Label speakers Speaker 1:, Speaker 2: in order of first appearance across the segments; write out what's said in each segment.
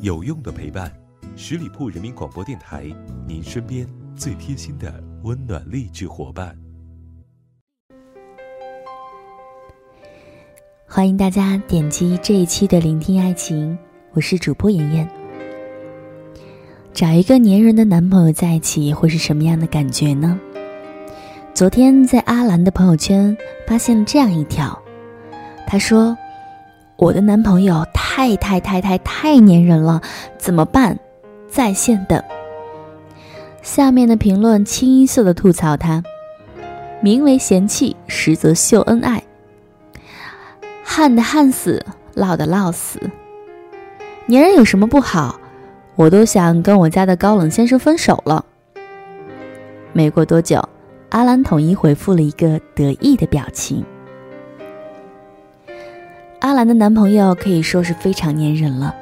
Speaker 1: 有用的陪伴，十里铺人民广播电台，您身边最贴心的温暖励志伙伴。
Speaker 2: 欢迎大家点击这一期的聆听爱情，我是主播妍妍。找一个粘人的男朋友在一起会是什么样的感觉呢？昨天在阿兰的朋友圈发现了这样一条，他说。我的男朋友太太太太太粘人了，怎么办？在线等。下面的评论清一色的吐槽他，名为嫌弃，实则秀恩爱。旱的旱死，涝的涝死。粘人有什么不好？我都想跟我家的高冷先生分手了。没过多久，阿兰统一回复了一个得意的表情。阿兰的男朋友可以说是非常粘人了，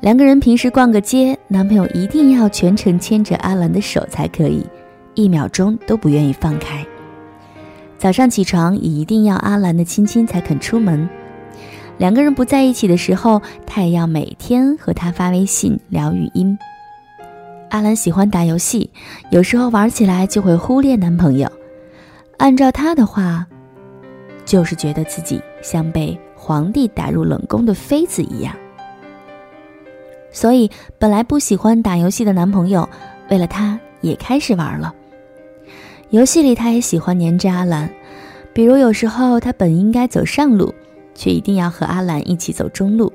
Speaker 2: 两个人平时逛个街，男朋友一定要全程牵着阿兰的手才可以，一秒钟都不愿意放开。早上起床也一定要阿兰的亲亲才肯出门。两个人不在一起的时候，他也要每天和他发微信聊语音。阿兰喜欢打游戏，有时候玩起来就会忽略男朋友。按照他的话，就是觉得自己像被。皇帝打入冷宫的妃子一样，所以本来不喜欢打游戏的男朋友，为了他也开始玩了。游戏里他也喜欢黏着阿兰，比如有时候他本应该走上路，却一定要和阿兰一起走中路。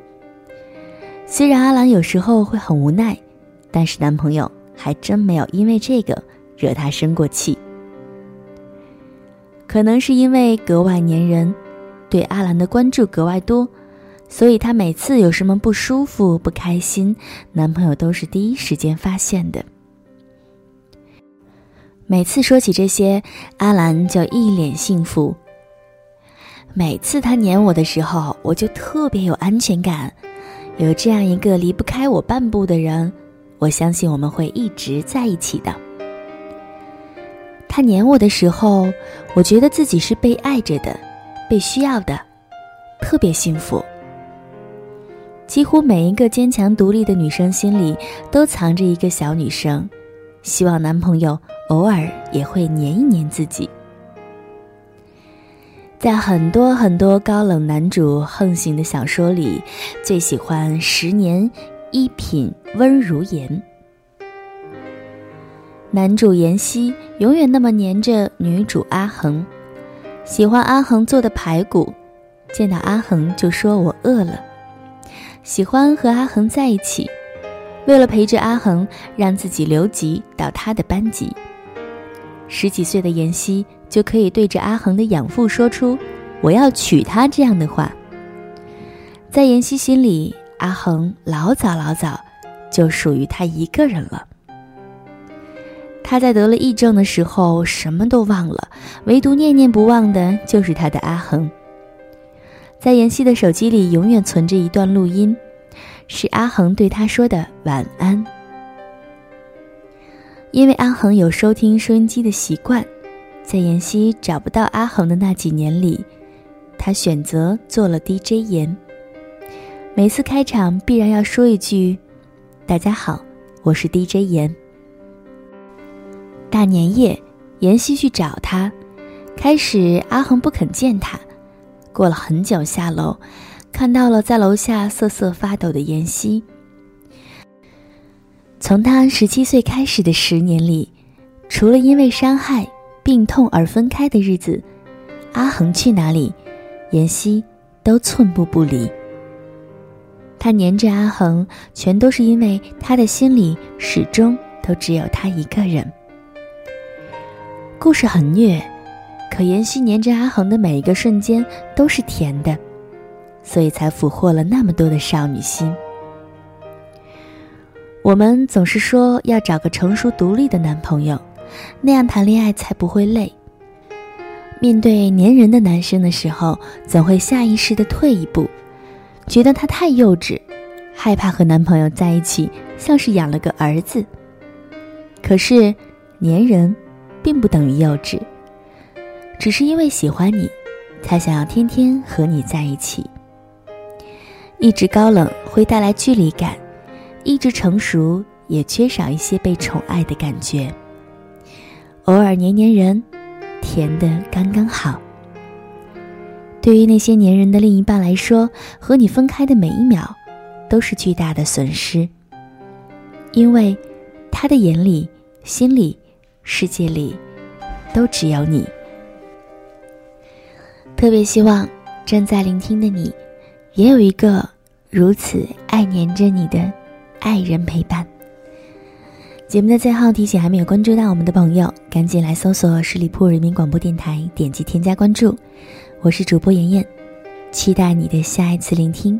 Speaker 2: 虽然阿兰有时候会很无奈，但是男朋友还真没有因为这个惹她生过气。可能是因为格外粘人。对阿兰的关注格外多，所以她每次有什么不舒服、不开心，男朋友都是第一时间发现的。每次说起这些，阿兰就一脸幸福。每次他黏我的时候，我就特别有安全感。有这样一个离不开我半步的人，我相信我们会一直在一起的。他黏我的时候，我觉得自己是被爱着的。被需要的，特别幸福。几乎每一个坚强独立的女生心里都藏着一个小女生，希望男朋友偶尔也会黏一黏自己。在很多很多高冷男主横行的小说里，最喜欢十年一品温如言。男主妍希永远那么黏着女主阿恒。喜欢阿恒做的排骨，见到阿恒就说我饿了。喜欢和阿恒在一起，为了陪着阿恒，让自己留级到他的班级。十几岁的妍希就可以对着阿恒的养父说出“我要娶她”这样的话。在妍希心里，阿恒老早老早就属于他一个人了。他在得了癔症的时候什么都忘了，唯独念念不忘的就是他的阿恒。在妍希的手机里永远存着一段录音，是阿恒对他说的晚安。因为阿恒有收听收音机的习惯，在妍希找不到阿恒的那几年里，他选择做了 DJ 妍。每次开场必然要说一句：“大家好，我是 DJ 妍。”大年夜，妍希去找他，开始阿恒不肯见他。过了很久，下楼，看到了在楼下瑟瑟发抖的妍希。从他十七岁开始的十年里，除了因为伤害、病痛而分开的日子，阿恒去哪里，妍希都寸步不离。他黏着阿恒，全都是因为他的心里始终都只有他一个人。故事很虐，可妍希黏着阿恒的每一个瞬间都是甜的，所以才俘获了那么多的少女心。我们总是说要找个成熟独立的男朋友，那样谈恋爱才不会累。面对粘人的男生的时候，总会下意识的退一步，觉得他太幼稚，害怕和男朋友在一起像是养了个儿子。可是，粘人。并不等于幼稚，只是因为喜欢你，才想要天天和你在一起。一直高冷会带来距离感，一直成熟，也缺少一些被宠爱的感觉。偶尔黏黏人，甜的刚刚好。对于那些黏人的另一半来说，和你分开的每一秒，都是巨大的损失。因为，他的眼里、心里、世界里，都只有你。特别希望正在聆听的你，也有一个如此爱黏着你的爱人陪伴。节目的最后提醒，还没有关注到我们的朋友，赶紧来搜索十里铺人民广播电台，点击添加关注。我是主播妍妍，期待你的下一次聆听。